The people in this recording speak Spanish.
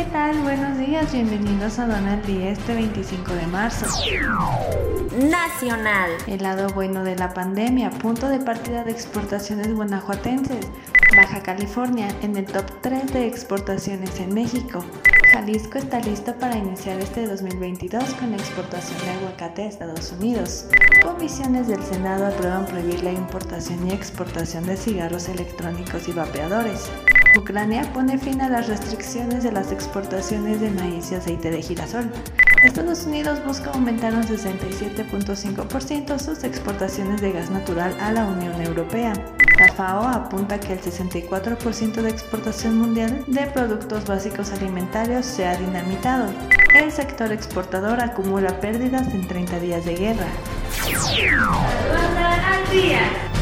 ¿qué tal? Buenos días, bienvenidos a Donald Día este 25 de marzo. Nacional. El lado bueno de la pandemia, punto de partida de exportaciones guanajuatenses. Baja California en el top 3 de exportaciones en México. Jalisco está listo para iniciar este 2022 con la exportación de aguacate a Estados Unidos. Comisiones del Senado aprueban prohibir la importación y exportación de cigarros electrónicos y vapeadores. Ucrania pone fin a las restricciones de las exportaciones de maíz y aceite de girasol. Estados Unidos busca aumentar un 67.5% sus exportaciones de gas natural a la Unión Europea. La FAO apunta que el 64% de exportación mundial de productos básicos alimentarios se ha dinamitado. El sector exportador acumula pérdidas en 30 días de guerra.